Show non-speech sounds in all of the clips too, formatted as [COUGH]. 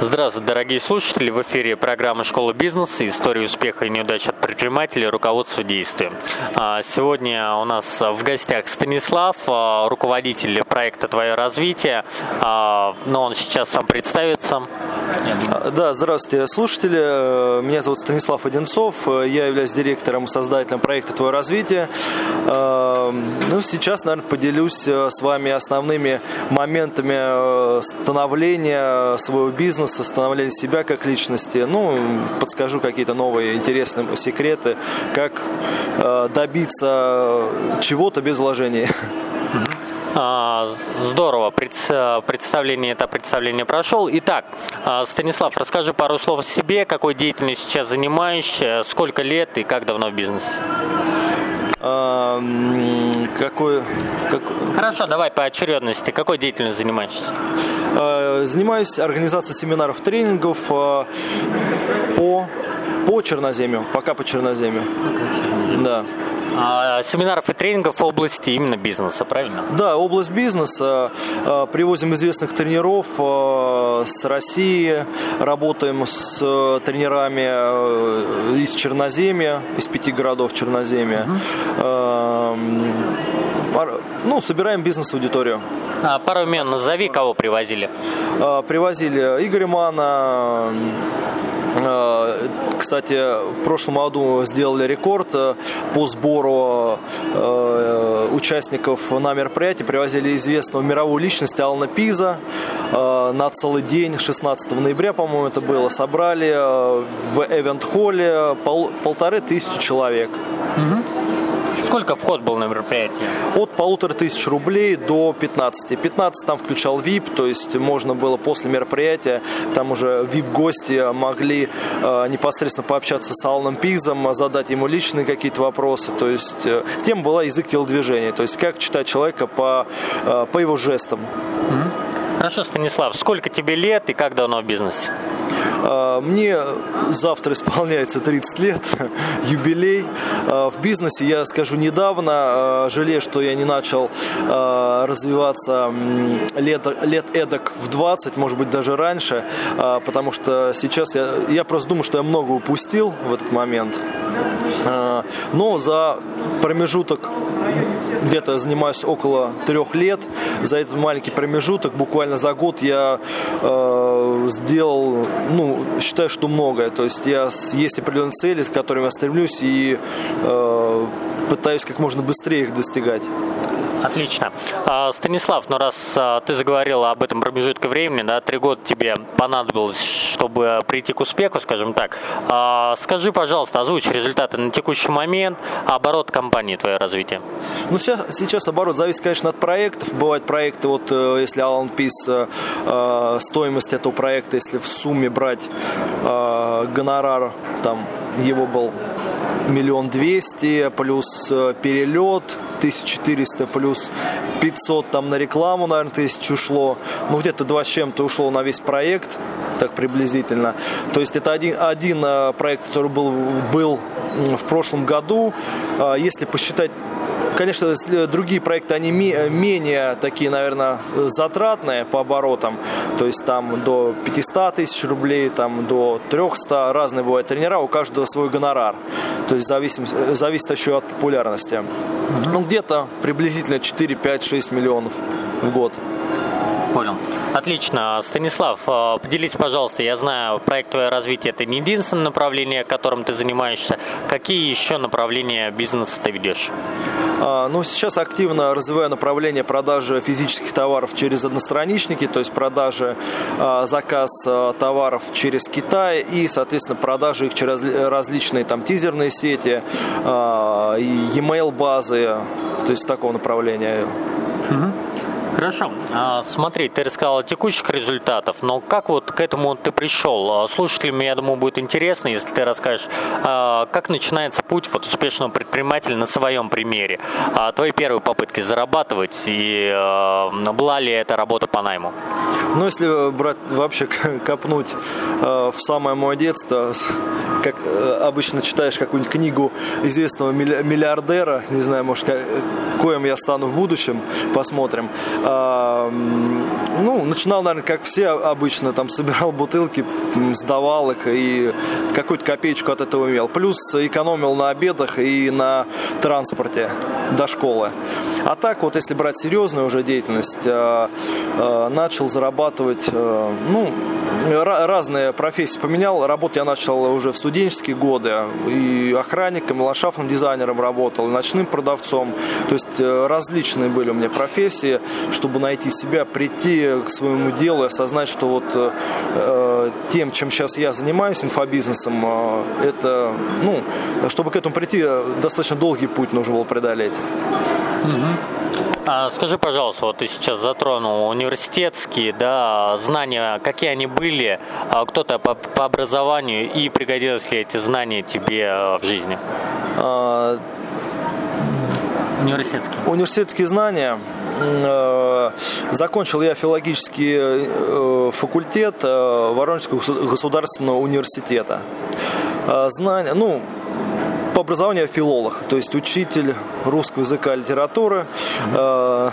Здравствуйте, дорогие слушатели! В эфире программа «Школа бизнеса. История успеха и неудач от предпринимателей. Руководство действием». А, сегодня у нас в гостях Станислав, а, руководитель проекта «Твое развитие». А, но он сейчас сам представится. Да, здравствуйте, слушатели. Меня зовут Станислав Одинцов. Я являюсь директором и создателем проекта «Твое развитие». Ну, сейчас, наверное, поделюсь с вами основными моментами становления своего бизнеса бизнеса, становления себя как личности. Ну, подскажу какие-то новые интересные секреты, как э, добиться чего-то без вложений. А, здорово, представление, это представление прошел. Итак, а, Станислав, расскажи пару слов о себе, какой деятельностью сейчас занимаешься, сколько лет и как давно в бизнесе? А, какой, как... Хорошо, давай по очередности. Какой деятельностью занимаешься? А, занимаюсь организацией семинаров, тренингов а, по, по черноземью, пока по черноземью. Да. А, семинаров и тренингов в области именно бизнеса, правильно? Да, область бизнеса. А, привозим известных тренеров а, с России, работаем с э, тренерами э, из Черноземья, из пяти городов Черноземья. Угу. Ну, собираем бизнес-аудиторию. А, пару имен назови, кого привозили. Привозили Игоря Мана, кстати, в прошлом году сделали рекорд э, по сбору э, участников на мероприятии. Привозили известного мировую личность Алана Пиза на целый день, 16 ноября, по-моему, это было. Собрали в эвент-холле пол, полторы тысячи человек. Сколько вход был на мероприятие? От полутора тысяч рублей до 15. 15 там включал VIP, то есть можно было после мероприятия, там уже VIP-гости могли э, непосредственно пообщаться с Аланом Пизом, задать ему личные какие-то вопросы. То есть э, тема была язык телодвижения, то есть как читать человека по, э, по его жестам. Хорошо, Станислав, сколько тебе лет и как давно в бизнесе? А, мне завтра исполняется 30 лет, [LAUGHS] юбилей. А, в бизнесе я скажу недавно, а, жалею, что я не начал развиваться лет, лет эдак в 20, может быть даже раньше, потому что сейчас я, я просто думаю, что я много упустил в этот момент. Но за промежуток где-то занимаюсь около трех лет. За этот маленький промежуток, буквально за год, я э, сделал, ну, считаю, что многое. То есть я, есть определенные цели, с которыми я стремлюсь, и э, пытаюсь как можно быстрее их достигать. Отлично. А, Станислав, ну раз а, ты заговорил об этом промежутке времени, да, три года тебе понадобилось, чтобы прийти к успеху, скажем так. А, скажи, пожалуйста, озвучь результаты на текущий момент, оборот компании, твое развитие. Ну, сейчас, сейчас оборот зависит, конечно, от проектов. Бывают проекты, вот э, если Alan Peace, э, стоимость этого проекта, если в сумме брать э, гонорар, там его был миллион двести, плюс перелет, 1400 плюс 500 там на рекламу, наверное, тысяч ушло. Ну, где-то два с чем-то ушло на весь проект, так приблизительно. То есть это один, один э, проект, который был, был в прошлом году. А если посчитать Конечно, другие проекты, они менее такие, наверное, затратные по оборотам. То есть там до 500 тысяч рублей, там до 300. Разные бывают тренера, у каждого свой гонорар. То есть зависит, зависит еще от популярности. Ну, где-то приблизительно 4, 5, 6 миллионов в год. Понял. Отлично. Станислав, э, поделись, пожалуйста, я знаю, проект «Твое развитие» – это не единственное направление, которым ты занимаешься. Какие еще направления бизнеса ты ведешь? А, ну, сейчас активно развиваю направление продажи физических товаров через одностраничники, то есть продажи, а, заказ а, товаров через Китай и, соответственно, продажи их через различные там тизерные сети, e-mail базы, то есть такого направления. Угу. Хорошо. А, смотри, ты рассказал о текущих результатах, но как вот к этому ты пришел? А, слушателям, я думаю, будет интересно, если ты расскажешь, а, как начинается путь вот успешного предпринимателя на своем примере. Твои первые попытки зарабатывать и была ли это работа по найму? Ну, если брать вообще [LAUGHS] копнуть в самое мое детство, как э, обычно читаешь какую-нибудь книгу известного миллиардера, не знаю, может, коим я стану в будущем, посмотрим. Ну, начинал, наверное, как все обычно, там, собирал бутылки, сдавал их и какую-то копеечку от этого имел. Плюс экономил на обедах и на транспорте до школы. А так вот, если брать серьезную уже деятельность, э, э, начал зарабатывать, э, ну, разные профессии поменял. Работать я начал уже в студенческие годы. И охранником, и ландшафтным дизайнером работал, и ночным продавцом. То есть различные были у меня профессии, чтобы найти себя, прийти к своему делу и осознать, что вот э, тем, чем сейчас я занимаюсь, инфобизнесом, э, это, ну, чтобы к этому прийти, достаточно долгий путь нужно было преодолеть. А скажи, пожалуйста, вот ты сейчас затронул университетские да, знания, какие они были, а кто-то по, по образованию и пригодились ли эти знания тебе э, в жизни? А... Университетские. Университетские знания. Э, закончил я филологический э, факультет Воронежского государственного университета. Знания, ну, по образованию я филолог, то есть учитель русского языка и литературы. Э,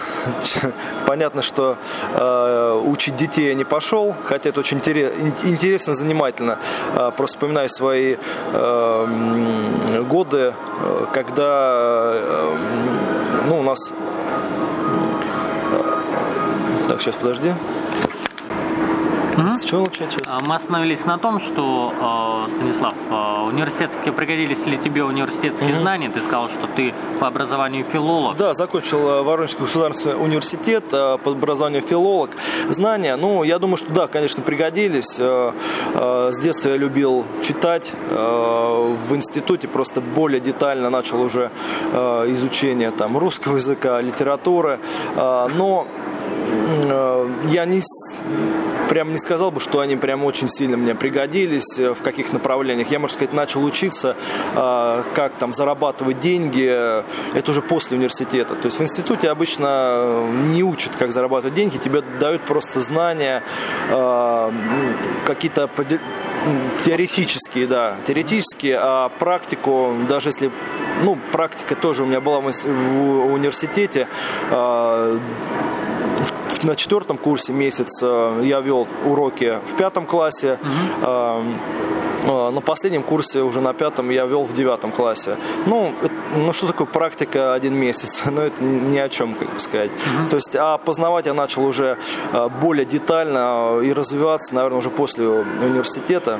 [LAUGHS] понятно, что э, учить детей я не пошел, хотя это очень интересно, занимательно. Э, просто вспоминаю свои годы, когда ну, у нас... Так, сейчас, подожди. С чего начать? А, мы остановились на том, что, а, Станислав, а, университетские, пригодились ли тебе университетские mm-hmm. знания? Ты сказал, что ты по образованию филолог. Да, закончил Воронежский государственный университет, по образованию филолог. Знания, ну, я думаю, что да, конечно, пригодились. С детства я любил читать. В институте просто более детально начал уже изучение там, русского языка, литературы. Но я не прям не сказал бы, что они прям очень сильно мне пригодились э, в каких направлениях. Я, можно сказать, начал учиться, э, как там зарабатывать деньги, это уже после университета. То есть в институте обычно э, не учат, как зарабатывать деньги, тебе дают просто знания, какие-то теоретические, да, теоретические, а практику, даже если, ну, практика тоже у меня была в университете, на четвертом курсе месяц э, я вел уроки в пятом классе. Угу. На последнем курсе, уже на пятом, я вел в девятом классе. Ну, ну что такое практика один месяц? [LAUGHS] Ну, это ни о чем, как бы сказать. Угу. То есть, а познавать я начал уже более детально и развиваться, наверное, уже после университета.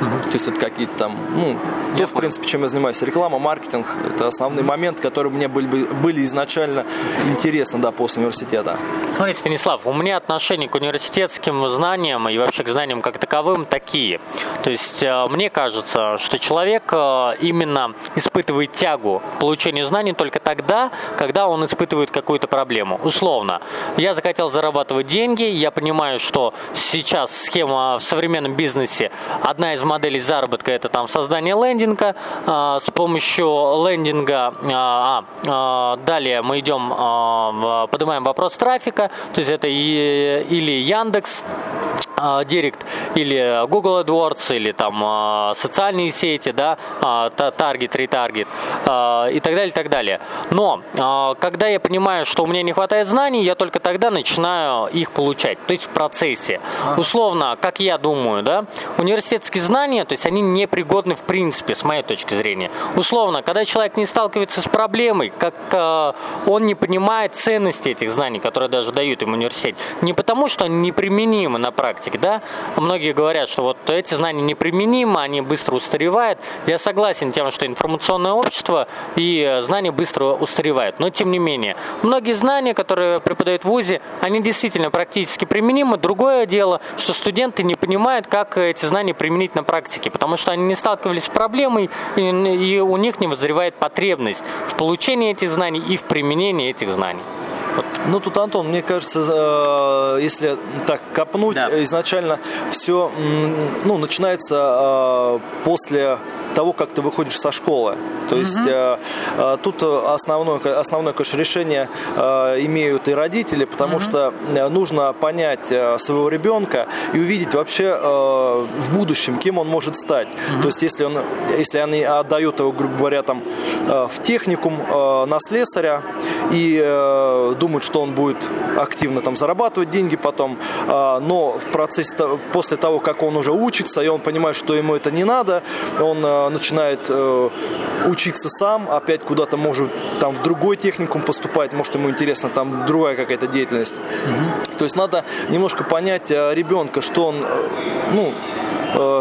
Угу. То есть это какие-то там, ну, то, в принципе, чем я занимаюсь. Реклама, маркетинг – это основные моменты, которые мне были, были изначально интересны, да, после университета. Смотри, Станислав, у меня отношение к университетским знаниям и вообще к знаниям как таковым такие. То есть э, мне кажется, что человек э, именно испытывает тягу к получению знаний только тогда, когда он испытывает какую-то проблему. Условно, я захотел зарабатывать деньги, я понимаю, что сейчас схема в современном бизнесе, одна из моделей заработка – это там создание лендинга. А, с помощью лендинга, а, а, далее мы идем, поднимаем вопрос трафика, то есть это или Яндекс, Директ или Google AdWords или там социальные сети, да, таргет, ретаргет и так далее, и так далее. Но когда я понимаю, что у меня не хватает знаний, я только тогда начинаю их получать, то есть в процессе. Условно, как я думаю, да, университетские знания, то есть они непригодны в принципе, с моей точки зрения. Условно, когда человек не сталкивается с проблемой, как он не понимает ценности этих знаний, которые даже дают ему университет, не потому, что они неприменимы на практике, да, многие говорят, что вот эти знания неприменимы, они быстро устаревают. Я согласен тем, что информационное общество и знания быстро устаревают, но тем не менее, многие знания, которые преподают в ВУЗе, они действительно практически применимы. Другое дело, что студенты не понимают, как эти знания применить на практике, потому что они не сталкивались с проблемой, и, и у них не возревает потребность в получении этих знаний и в применении этих знаний. Ну, тут, Антон, мне кажется, э, если так копнуть, да. изначально все ну, начинается э, после того, как ты выходишь со школы. То есть угу. тут основное, основное, конечно, решение имеют и родители, потому угу. что нужно понять своего ребенка и увидеть вообще в будущем, кем он может стать. Угу. То есть если, он, если они отдают его, грубо говоря, там, в техникум на слесаря и думают, что он будет активно там зарабатывать деньги потом, но в процессе, после того, как он уже учится, и он понимает, что ему это не надо, он начинает э, учиться сам, опять куда-то может там в другой техникум поступать, может ему интересно там другая какая-то деятельность. Угу. То есть надо немножко понять э, ребенка, что он, э, ну,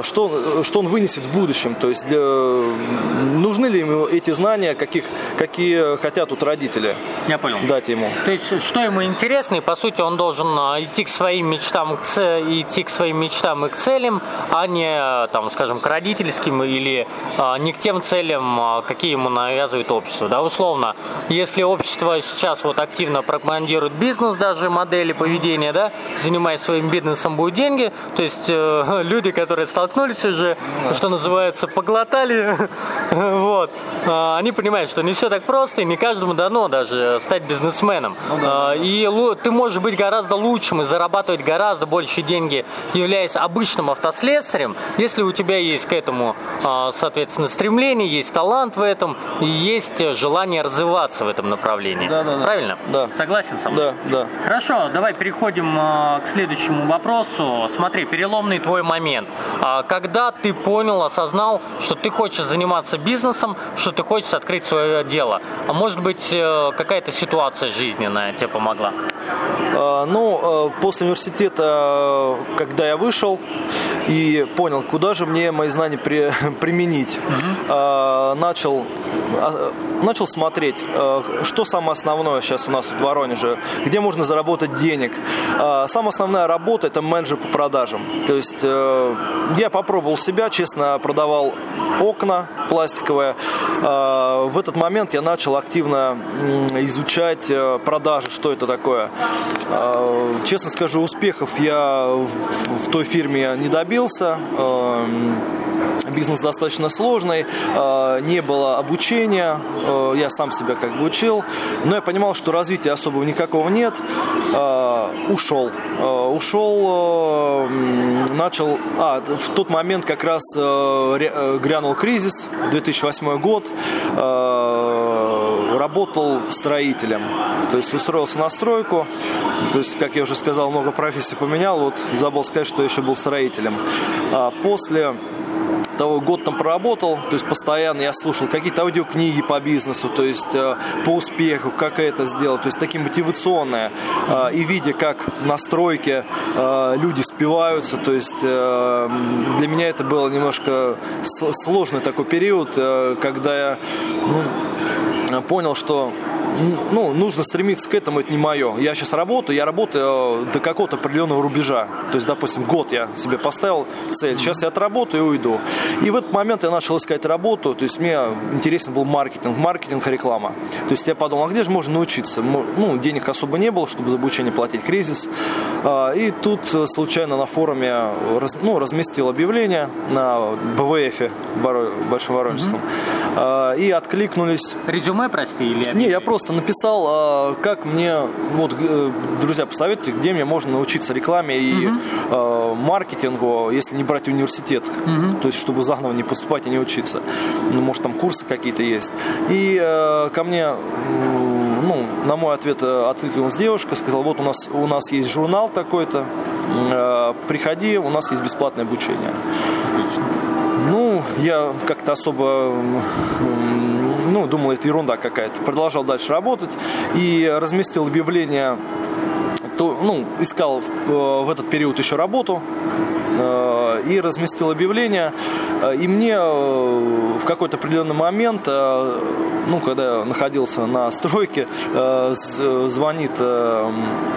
что, что он вынесет в будущем. То есть для, нужны ли ему эти знания, каких, какие хотят тут родители Я понял. дать ему. То есть что ему интересно, и по сути он должен идти к своим мечтам, к идти к своим мечтам и к целям, а не, там, скажем, к родительским или а, не к тем целям, какие ему навязывает общество. Да, условно, если общество сейчас вот активно пропагандирует бизнес, даже модели поведения, да, занимаясь своим бизнесом будет деньги, то есть э, [LAUGHS] люди, которые которые столкнулись уже, что называется, поглотали, [LAUGHS] вот, а, они понимают, что не все так просто, и не каждому дано даже стать бизнесменом. Ну, да. А, и ты можешь быть гораздо лучшим и зарабатывать гораздо больше деньги, являясь обычным автослесарем, если у тебя есть к этому, а, соответственно, стремление, есть талант в этом, и есть желание развиваться в этом направлении. Да, да, да. Правильно? Да. Согласен со мной? Да, да. Хорошо, давай переходим к следующему вопросу. Смотри, переломный твой момент. А когда ты понял, осознал, что ты хочешь заниматься бизнесом, что ты хочешь открыть свое дело? А может быть, э, какая-то ситуация жизненная тебе помогла? А, ну, э, после университета, когда я вышел и понял, куда же мне мои знания при, [LAUGHS] применить, угу. начал начал смотреть, э, что самое основное сейчас у нас в Воронеже, где можно заработать денег. А, самая основная работа – это менеджер по продажам. То есть э, я попробовал себя, честно, продавал окна пластиковые. В этот момент я начал активно изучать э, продажи, что это такое. Честно скажу, успехов я в той фирме не добился бизнес достаточно сложный, э, не было обучения, э, я сам себя как бы учил, но я понимал, что развития особого никакого нет, э, ушел. Ушел, начал, а, в тот момент как раз грянул кризис, 2008 год, работал строителем, то есть устроился на стройку, то есть, как я уже сказал, много профессий поменял, вот забыл сказать, что еще был строителем. А после того год там проработал, то есть постоянно я слушал какие-то аудиокниги по бизнесу, то есть э, по успеху, как это сделать, то есть такие мотивационные. Э, и видя, как на стройке э, люди спиваются, то есть для меня это было немножко сложный такой период, когда я ну, понял, что ну, нужно стремиться к этому, это не мое. Я сейчас работаю, я работаю э, до какого-то определенного рубежа. То есть, допустим, год я себе поставил цель, сейчас я отработаю и уйду. И в этот момент я начал искать работу, то есть мне интересен был маркетинг, маркетинг, реклама. То есть я подумал, а где же можно научиться? Ну, денег особо не было, чтобы за обучение платить, кризис. А, и тут э, случайно на форуме ну, разместил объявление на БВФ, Большом Воронежском. Mm-hmm. И откликнулись. Резюме, прости, или Не, я просто просто написал, а, как мне, вот, э, друзья, посоветуйте, где мне можно научиться рекламе и угу. маркетингу, если не брать университет, угу. то есть, чтобы заново не поступать и не учиться. Ну, может, там курсы какие-то есть. И э, ко мне ну, на мой ответ откликнулась девушка, сказала, вот у нас, у нас есть журнал такой-то, приходи, у нас есть бесплатное обучение. Отлично. Ну, я как-то особо ну, думал, это ерунда какая-то. Продолжал дальше работать и разместил объявление, то, ну, искал в, э, в этот период еще работу, э, и разместил объявление. Э, и мне в какой-то определенный момент, ну, когда я находился на стройке, звонит,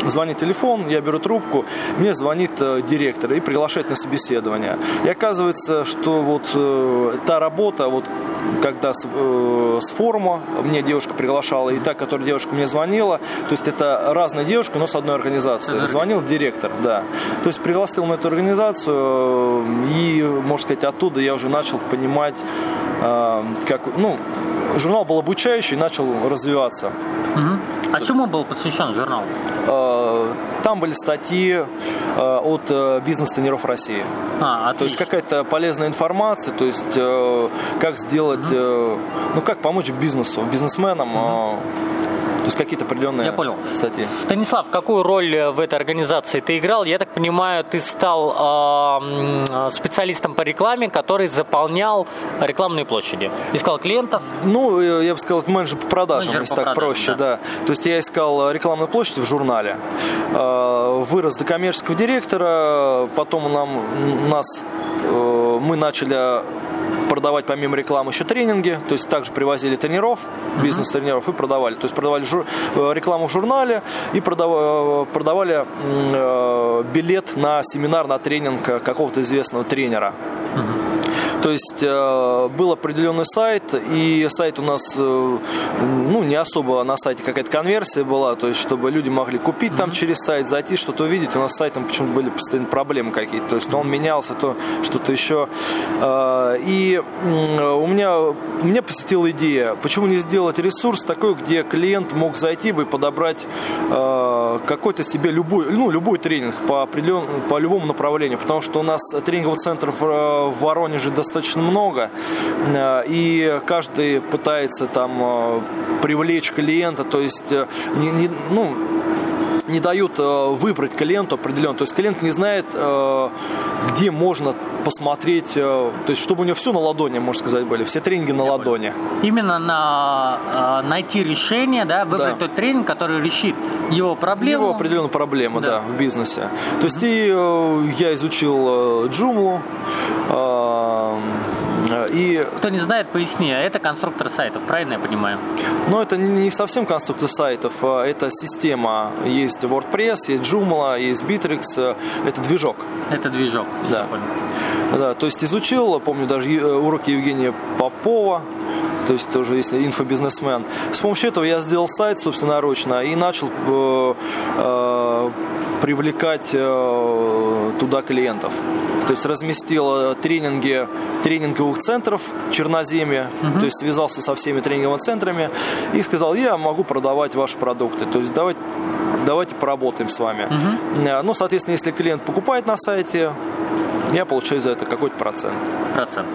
звонит телефон, я беру трубку, мне звонит директор и приглашает на собеседование. И оказывается, что вот та работа, вот когда с, э, с форума мне девушка приглашала, и та, которая девушка мне звонила, то есть это разные девушки, но с одной организации. Звонил директор, да. То есть пригласил на эту организацию, и, можно сказать, оттуда я уже начал понимать, э, как, ну, журнал был обучающий, начал развиваться. Угу. А чему был посвящен журнал? Э, там были статьи э, от бизнес-тренеров России. А, отлично. то есть какая-то полезная информация, то есть как сделать, угу. ну как помочь бизнесу, бизнесменам. Угу то есть какие-то определенные Я понял. статьи. Станислав, какую роль в этой организации ты играл? Я так понимаю, ты стал э, специалистом по рекламе, который заполнял рекламные площади. Искал клиентов? Ну, я бы сказал, менеджер по продажам, менеджер если по так продажам, проще, да. да. То есть я искал рекламную площадь в журнале, э, вырос до коммерческого директора, потом нам, нас, э, мы начали продавать помимо рекламы еще тренинги, то есть также привозили тренеров, бизнес-тренеров и продавали. То есть продавали жур... Э, рекламу в журнале и продавали, э, продавали э, билет на семинар, на тренинг какого-то известного тренера. То есть э, был определенный сайт, и сайт у нас, э, ну, не особо на сайте какая-то конверсия была, то есть чтобы люди могли купить там через сайт, зайти, что-то увидеть. У нас с сайтом почему-то были постоянно проблемы какие-то, то есть то он менялся, то что-то еще. Э, и у меня, меня посетила идея, почему не сделать ресурс такой, где клиент мог зайти бы и подобрать какой-то себе любой, ну, любой тренинг по, определен, по любому направлению, потому что у нас тренинговых центров в Воронеже достаточно достаточно много, э, и каждый пытается там э, привлечь клиента, то есть э, не, не, ну, не дают выбрать клиенту определенно. То есть клиент не знает, где можно посмотреть, то есть чтобы у него все на ладони, можно сказать, были, все тренинги на Я ладони. Понял. Именно на найти решение, да, выбрать да. тот тренинг, который решит его проблему. Его определенную проблему, да, да в бизнесе. То есть и я изучил Joomla, и... Кто не знает, поясни, а это конструктор сайтов, правильно я понимаю? Ну, это не совсем конструктор сайтов, а это система. Есть WordPress, есть Joomla, есть Bittrex, э, это движок. Это движок, да. Да, то есть изучил, помню даже э, уроки Евгения Попова, то есть тоже если инфобизнесмен. С помощью этого я сделал сайт собственноручно и начал э, э, привлекать э, туда клиентов. То есть разместил тренинги тренинговых центров в Черноземье, угу. то есть связался со всеми тренинговыми центрами и сказал, я могу продавать ваши продукты. То есть давайте, давайте поработаем с вами. Угу. Ну, соответственно, если клиент покупает на сайте, я получаю за это какой-то процент. Процент.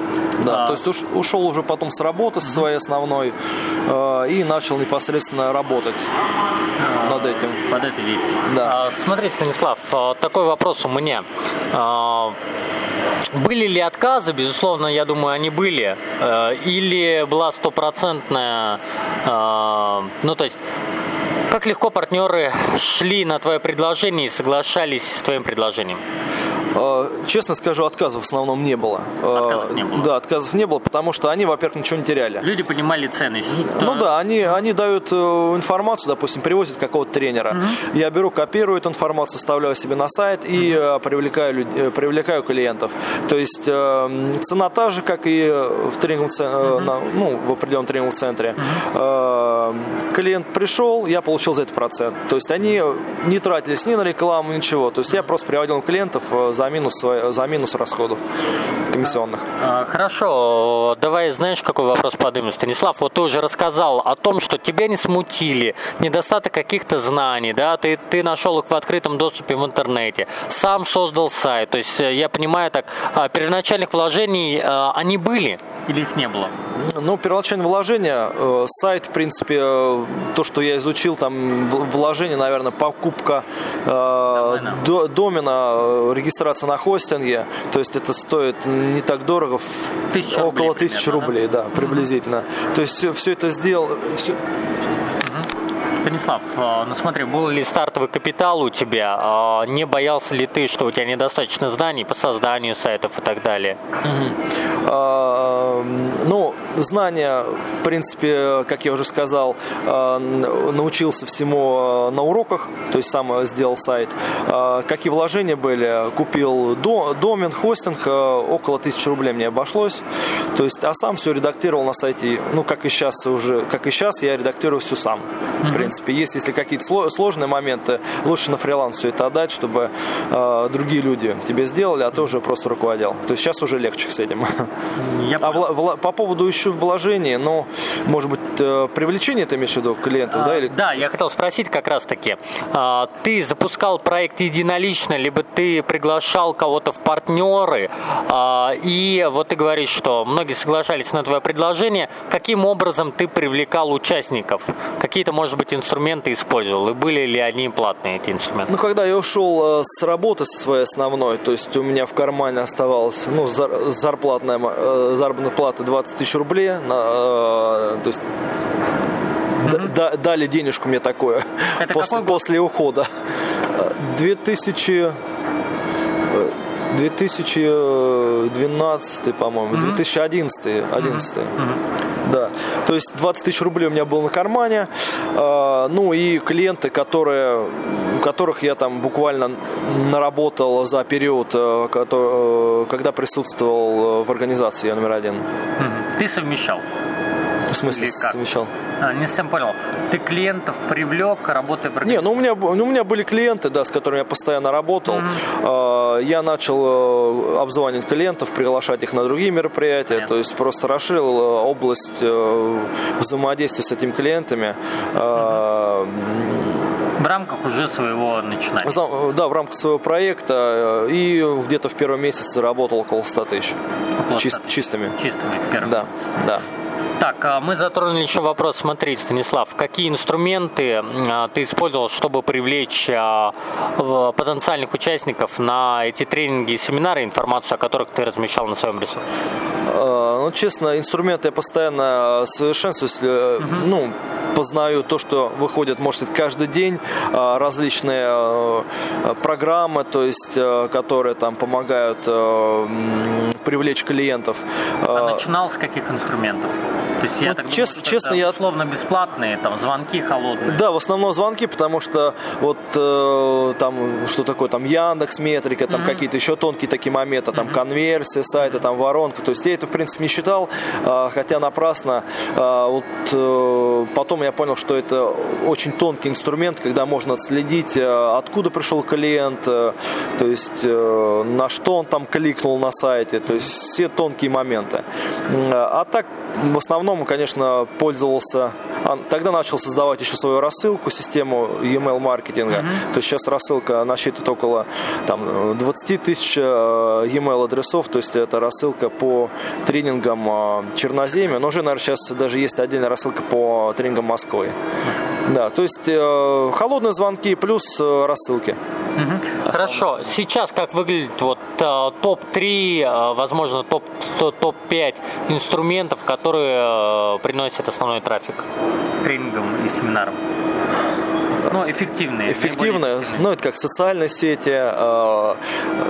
Да, а... то есть уш, ушел уже потом с работы со своей основной э, и начал непосредственно работать а, над этим. Под этой вид. Да. А, смотри, Станислав, а, такой вопрос у меня. А, были ли отказы? Безусловно, я думаю, они были. Э, или была стопроцентная, э, ну то есть как легко партнеры шли на твое предложение и соглашались с твоим предложением? А, честно скажу, отказов в основном не было. А, отказов не было? Да, отказов не было, потому что они, во-первых, ничего не теряли. Люди понимали ценность. Ну да, они, они дают э, информацию, допустим, привозят какого-то тренера. Угу. Я беру, копирую эту информацию, вставляю себе на сайт и угу. привлекаю, э, привлекаю клиентов. То есть цена та же, как и в тренинговом угу. на, ну, в определенном тренинговом центре. Угу. Клиент пришел, я получил за это процент. То есть они не тратились ни на рекламу, ничего. То есть я просто приводил клиентов за за минус, за минус расходов комиссионных. А, хорошо, давай знаешь, какой вопрос поднимем, Станислав? Вот ты уже рассказал о том, что тебя не смутили недостаток каких-то знаний, да, ты, ты нашел их в открытом доступе в интернете, сам создал сайт, то есть э, я понимаю так, а, первоначальных вложений э, они были или их не было? Ну, первоначальное вложение, э, сайт, в принципе, то, что я изучил, там вложение, наверное, покупка домена, домена регистрация регистрация на хостинге, то есть это стоит не так дорого, тысяча около тысячи рублей, да, приблизительно. Mm-hmm. То есть все, все это сделал, все, Станислав, а, ну смотри, был ли стартовый капитал у тебя? А, не боялся ли ты, что у тебя недостаточно знаний по созданию сайтов и так далее? Угу. А, ну, знания, в принципе, как я уже сказал, научился всему на уроках, то есть сам сделал сайт. Какие вложения были? Купил домен, хостинг, около тысячи рублей мне обошлось. То есть, а сам все редактировал на сайте, ну, как и сейчас уже, как и сейчас, я редактирую все сам. В принципе, есть, если какие-то сложные моменты, лучше на фриланс все это отдать, чтобы э, другие люди тебе сделали, а ты уже просто руководил. То есть сейчас уже легче с этим. Я а вла- вла- по поводу еще вложений, ну, может быть, э, привлечение ты имеешь в виду клиентов, а, да? Или... Да, я хотел спросить как раз-таки. А, ты запускал проект единолично, либо ты приглашал кого-то в партнеры, а, и вот ты говоришь, что многие соглашались на твое предложение. Каким образом ты привлекал участников? Какие-то, может быть, инструменты использовал? И были ли они платные, эти инструменты? Ну, когда я ушел э, с работы своей основной, то есть у меня в кармане оставалось ну, зарплатная, э, заработная плата 20 тысяч рублей, на, э, то есть mm-hmm. дали денежку мне такое Это после, после ухода. 2000 2012, по-моему, mm-hmm. 2011, 11. Mm-hmm. Да. То есть 20 тысяч рублей у меня было на кармане. А, ну и клиенты, которые, которых я там буквально наработал за период, э, э, когда присутствовал в организации номер один. Ты совмещал? В смысле совмещал? А, не совсем понял. Ты клиентов привлек, работая в Не, ну у меня, ну, у меня были клиенты, да, с которыми я постоянно работал. Mm-hmm. Я начал э, обзванивать клиентов, приглашать их на другие мероприятия, Понятно. то есть просто расширил э, область э, взаимодействия с этими клиентами. Mm-hmm. В рамках уже своего начинания. Да, в рамках своего проекта. И где-то в первом месяце работал около 100 тысяч. Около 100 Чист, чистыми. Чистыми в первом да, месяце. Да. Так, а мы затронули еще вопрос. Смотри, Станислав, какие инструменты а, ты использовал, чтобы привлечь а, потенциальных участников на эти тренинги и семинары, информацию о которых ты размещал на своем ресурсе? Ну, честно, инструменты я постоянно совершенствую. Если, угу. ну, познаю то, что выходит, может быть, каждый день, различные программы, то есть, которые там помогают привлечь клиентов. А начинал с каких инструментов? То есть я ну, так чест, думаю, честно, я условно бесплатные, там звонки холодные. Да, в основном звонки, потому что вот э, там что такое там Яндекс Метрика, там mm-hmm. какие-то еще тонкие такие моменты, там mm-hmm. конверсия сайта, там воронка. То есть я это в принципе не считал, э, хотя напрасно. Э, вот э, потом я понял, что это очень тонкий инструмент, когда можно отследить, э, откуда пришел клиент, э, то есть э, на что он там кликнул на сайте, то есть все тонкие моменты. А так в основном, конечно, пользовался... А, тогда начал создавать еще свою рассылку, систему e-mail маркетинга. Mm-hmm. То есть сейчас рассылка насчитывает около там, 20 тысяч э, e-mail адресов. То есть это рассылка по тренингам э, Черноземья. Но уже, наверное, сейчас даже есть отдельная рассылка по тренингам Москвы. Да, то есть э, холодные звонки плюс рассылки. Угу. Хорошо. Сейчас как выглядит вот топ-3, возможно, топ-5 топ инструментов, которые э, приносят основной трафик тренингам и семинарам? Ну, эффективные. Эффективные. Ну, это как социальные сети. Э,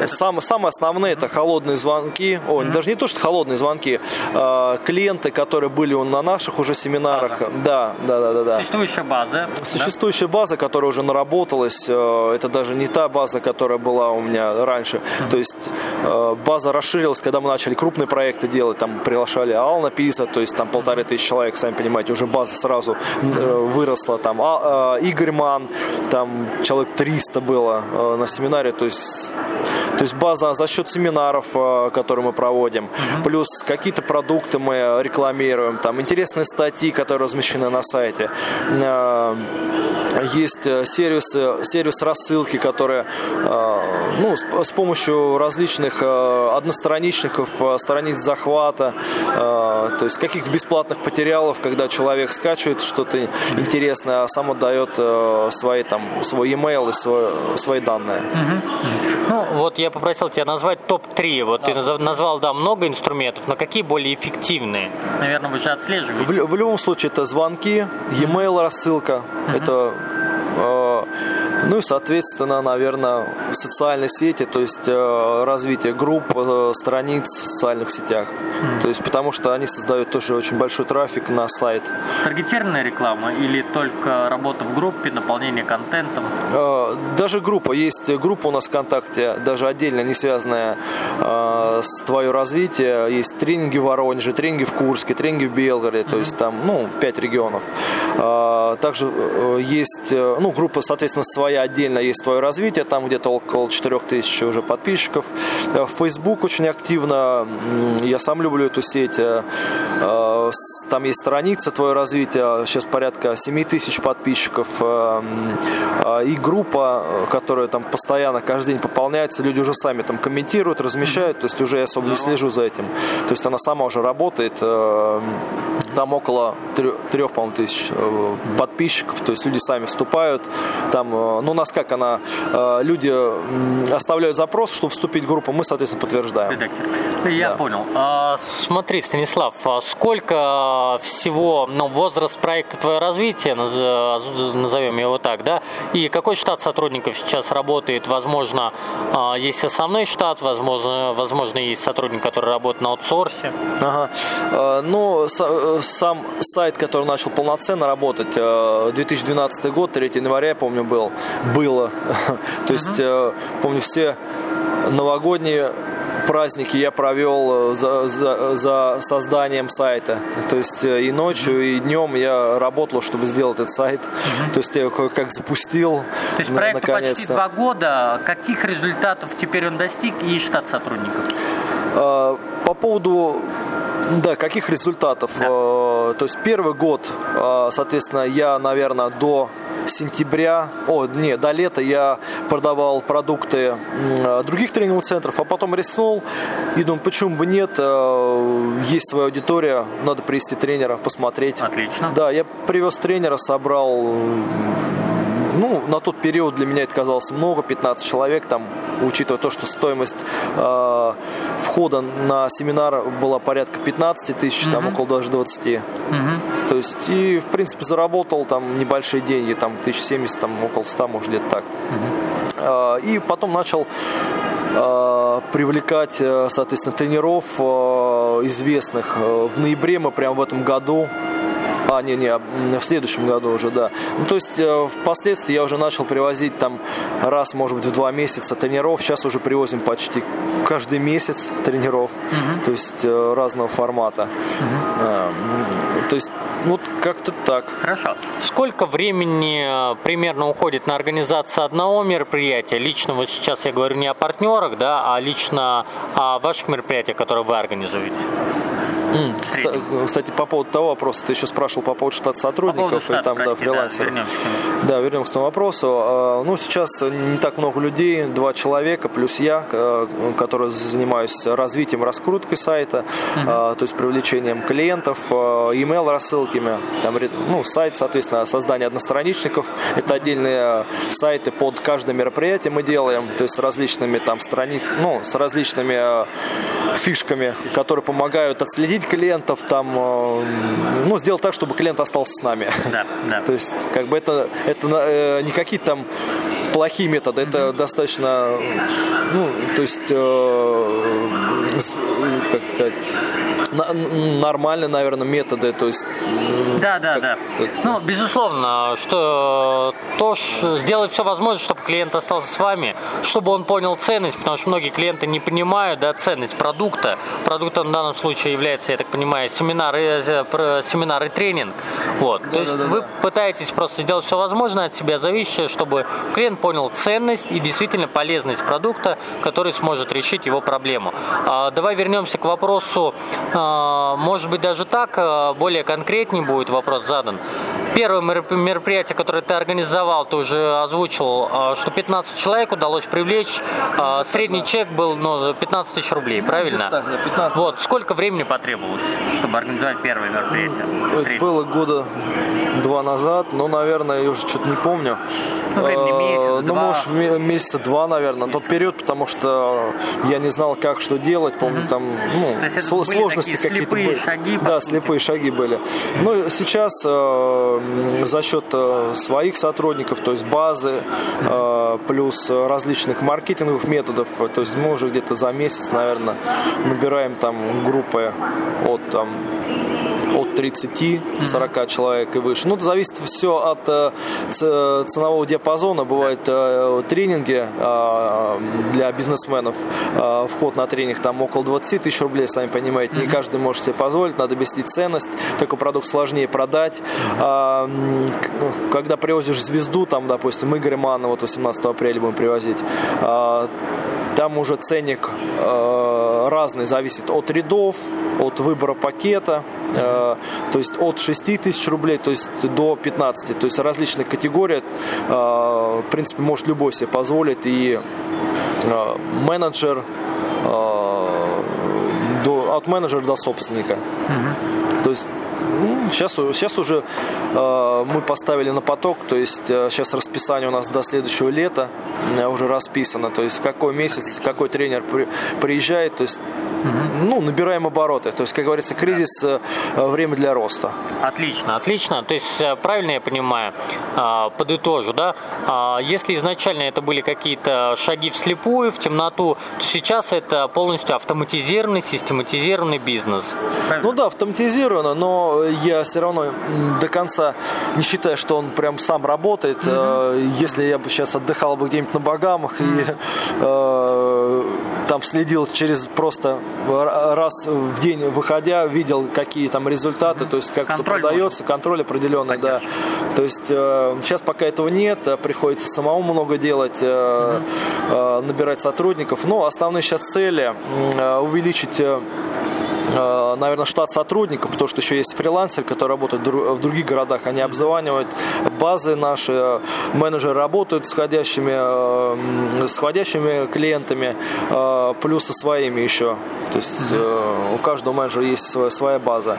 это... Сам, самые основные это холодные звонки. О, mm-hmm. даже не то, что холодные звонки. Э, клиенты, которые были на наших уже семинарах. База. Да, да, да, да, да. Существующая база. Существующая да? база, которая уже наработалась. Э, это даже не та база, которая была у меня раньше. Mm-hmm. То есть э, база расширилась, когда мы начали крупные проекты делать. Там приглашали Ална Писа, то есть там полторы тысячи человек, сами понимаете, уже база сразу э, выросла. Там а, э, Игорь Ма Роман, там человек 300 было э, на семинаре, то есть то есть база за счет семинаров, э, которые мы проводим, uh-huh. плюс какие-то продукты мы рекламируем, там интересные статьи, которые размещены на сайте. Э, есть сервисы, сервис рассылки, которые ну, с, помощью различных одностраничников, страниц захвата, то есть каких-то бесплатных материалов, когда человек скачивает что-то интересное, а сам отдает свои, там, свой e-mail и свой, свои данные. Ну, вот я попросил тебя назвать топ-3. Вот да. ты назвал, да, много инструментов, но какие более эффективные? Наверное, вы же отслеживаете. В, в любом случае, это звонки, e-mail рассылка. Угу. Это э, Ну и, соответственно, наверное, социальные сети, то есть э, развитие групп, э, страниц в социальных сетях. Mm. То есть потому что они создают тоже очень большой трафик на сайт. Таргетированная реклама или только работа в группе, наполнение контентом? Э, даже группа. Есть группа у нас ВКонтакте, даже отдельно не связанная с твое развитие. Есть тренинги в Воронеже, тренинги в Курске, тренинги в Белгороде, mm-hmm. то есть там, ну, пять регионов. Также есть, ну, группа, соответственно, своя отдельно есть твое развитие, там где-то около 4000 уже подписчиков. В э, Facebook очень активно, я сам люблю эту сеть, э, э, там есть страница твое развитие, сейчас порядка 7 тысяч подписчиков, и группа, которая там постоянно каждый день пополняется, люди уже сами там комментируют, размещают, то есть уже я особо не слежу за этим. То есть она сама уже работает, там около трех, по-моему, тысяч подписчиков, то есть люди сами вступают, там, ну, у нас как она, люди оставляют запрос, чтобы вступить в группу, мы, соответственно, подтверждаем. Редактор. Я да. понял. А, смотри, Станислав, а сколько всего, ну, возраст проекта «Твое развитие», назовем его так, да, и какой штат сотрудников сейчас работает? Возможно, а, есть основной штат, возможно, возможно есть сотрудник, который работает на аутсорсе. Ага. Ну, сам сайт, который начал полноценно работать, 2012 э, год, 3 января, я помню, был, было. [LAUGHS] То есть, uh помню, все новогодние праздники я провел э, за, за, за созданием сайта. То есть э, и ночью, и днем я работал, чтобы сделать этот сайт. Угу. То есть я как запустил. То есть проект почти два года. Каких результатов теперь он достиг и штат сотрудников? По поводу да, каких результатов? Да. Э, то есть первый год, соответственно, я, наверное, до сентября, о, не, до лета я продавал продукты других тренинговых центров, а потом рискнул и думаю, почему бы нет, э, есть своя аудитория, надо привести тренера, посмотреть. Отлично. Да, я привез тренера, собрал ну, на тот период для меня это казалось много, 15 человек, там, учитывая то, что стоимость э, входа на семинар была порядка 15 тысяч, mm-hmm. там около даже 20. Mm-hmm. То есть, и, в принципе, заработал там небольшие деньги, там, 1070, там, около 100, может, где-то так. Mm-hmm. Э, и потом начал э, привлекать, э, соответственно, тренеров э, известных. В ноябре мы прямо в этом году а, не-не, в следующем году уже, да. Ну, то есть, э, впоследствии я уже начал привозить там раз, может быть, в два месяца тренеров. Сейчас уже привозим почти каждый месяц тренеров. Угу. То есть, э, разного формата. Угу. То есть, вот как-то так. Хорошо. Сколько времени примерно уходит на организацию одного мероприятия? Лично вот сейчас я говорю не о партнерах, да, а лично о ваших мероприятиях, которые вы организуете. Кстати, по поводу того вопроса, ты еще спрашивал по поводу штата сотрудников по штата, и там, прости, да, фрилансеров. Да, вернемся. да, вернемся к этому вопросу. А, ну, сейчас не так много людей, два человека, плюс я, который занимаюсь развитием, раскруткой сайта, угу. то есть привлечением клиентов, email рассылками, там, ну, сайт, соответственно, создание одностраничников, это отдельные сайты под каждое мероприятие мы делаем, то есть с различными там страниц, ну, с различными фишками, которые помогают отследить клиентов, там, э, ну, сделать так, чтобы клиент остался с нами. Да, да. [LAUGHS] То есть, как бы это, это э, не какие-то там плохие методы, это mm-hmm. достаточно, ну, то есть, э, как сказать, нормальные, наверное, методы, то есть... Да, да, да. Ну, безусловно, что то, сделать все возможное, чтобы клиент остался с вами, чтобы он понял ценность, потому что многие клиенты не понимают, да, ценность продукта. Продуктом в данном случае является, я так понимаю, семинар и, э, семинар и тренинг. Вот. Да, то есть да, вы да. пытаетесь просто сделать все возможное от себя зависящее, чтобы клиент понял ценность и действительно полезность продукта, который сможет решить его проблему. А, давай вернемся к вопросу а, может быть, даже так, а, более конкретнее будет вопрос задан. Первое мероприятие, которое ты организовал, ты уже озвучил, а, что 15 человек удалось привлечь. Средний чек был ну, 15 тысяч рублей, правильно? Так, да, 15. Вот, сколько времени потребовалось, чтобы организовать первое мероприятие? Это было года два назад, но, наверное, я уже что-то не помню. Ну, времени месяц, Ну, два. может, месяца два, наверное, тот период, потому что я не знал, как что делать. Помню, угу. там, ну, сложности какие-то были. Шаги, да, слепые шаги были. Но сейчас за счет своих сотрудников, то есть базы, плюс различных маркетинговых методов. То есть мы уже где-то за месяц, наверное, набираем там группы от там, от 30-40 человек и выше. Ну, зависит все от э, ценового диапазона. Бывают э, тренинги э, для бизнесменов. Вход на тренинг там около 20 тысяч рублей, сами понимаете. Не каждый может себе позволить, надо объяснить ценность. Такой продукт сложнее продать. А, когда привозишь звезду, там, допустим, Игорь Манна, вот 18 апреля будем привозить, а, там уже ценник разный, зависит от рядов, от выбора пакета, э, то есть от 6 тысяч рублей то есть до 15. То есть различные категории, э, в принципе, может любой себе позволить. И э, менеджер, до, от менеджера до собственника. Угу. То есть сейчас, сейчас уже э, мы поставили на поток, то есть э, сейчас расписание у нас до следующего лета э, уже расписано, то есть в какой месяц какой тренер при, приезжает, то есть ну, набираем обороты. То есть, как говорится, кризис время для роста. Отлично, отлично. То есть, правильно я понимаю, подытожу, да? Если изначально это были какие-то шаги вслепую, в темноту, то сейчас это полностью автоматизированный, систематизированный бизнес. Правильно? Ну да, автоматизировано, но я все равно до конца не считаю, что он прям сам работает. Угу. Если я бы сейчас отдыхал бы где-нибудь на Багамах угу. и э, там следил через просто раз в день выходя, видел, какие там результаты, то есть как контроль что продается, может. контроль определенный, да. То есть э, сейчас пока этого нет, э, приходится самому много делать, э, э, набирать сотрудников. Но основные сейчас цели э, увеличить э, Э, наверное, штат сотрудников, потому что еще есть фрилансеры, которые работают в других городах, они обзванивают базы наши, менеджеры работают с входящими, э, с входящими клиентами, э, плюс со своими еще. То есть у каждого менеджера есть своя, своя база.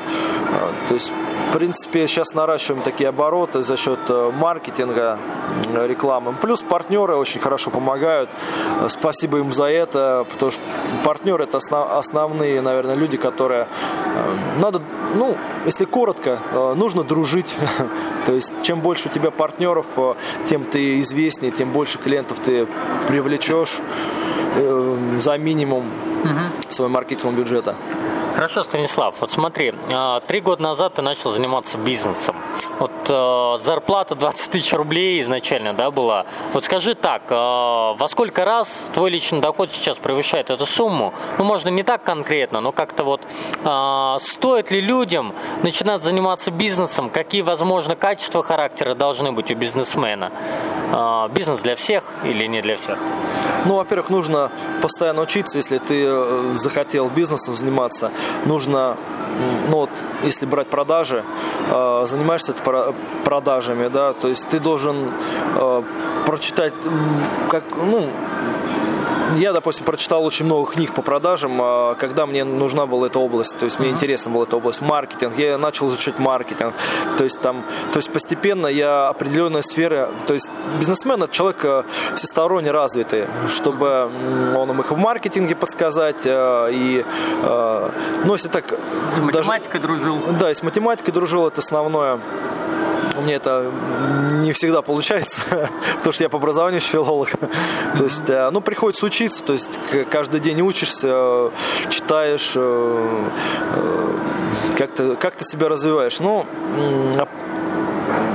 То есть в принципе, сейчас наращиваем такие обороты за счет маркетинга, рекламы. Плюс партнеры очень хорошо помогают. Спасибо им за это, потому что партнеры это основные, наверное, люди, которые э, надо, ну, если коротко, э, нужно дружить. [LAUGHS] То есть, чем больше у тебя партнеров, э, тем ты известнее, тем больше клиентов ты привлечешь за минимум угу. своего маркетингового бюджета. Хорошо, Станислав, вот смотри, три года назад ты начал заниматься бизнесом. Вот э, зарплата 20 тысяч рублей изначально, да, была. Вот скажи так, э, во сколько раз твой личный доход сейчас превышает эту сумму? Ну, можно не так конкретно, но как-то вот э, стоит ли людям начинать заниматься бизнесом? Какие, возможно, качества характера должны быть у бизнесмена? Э, бизнес для всех или не для всех? Ну, во-первых, нужно постоянно учиться, если ты э, захотел бизнесом заниматься, нужно ну вот, если брать продажи, э, занимаешься продажами, да, то есть ты должен э, прочитать, как, ну, я, допустим, прочитал очень много книг по продажам, а, когда мне нужна была эта область, то есть мне интересна была эта область, маркетинг, я начал изучать маркетинг, то есть там, то есть постепенно я определенные сферы, то есть бизнесмен это человек э, всесторонне развитый, чтобы он им их в маркетинге подсказать э, и, э, ну, если так... С математикой даже, дружил. Да, и с математикой дружил, это основное у меня это не всегда получается, [LAUGHS] потому что я по образованию филолог. То есть, э, ну, приходится учиться, то есть каждый день учишься, читаешь, э, э, как себя развиваешь. Ну,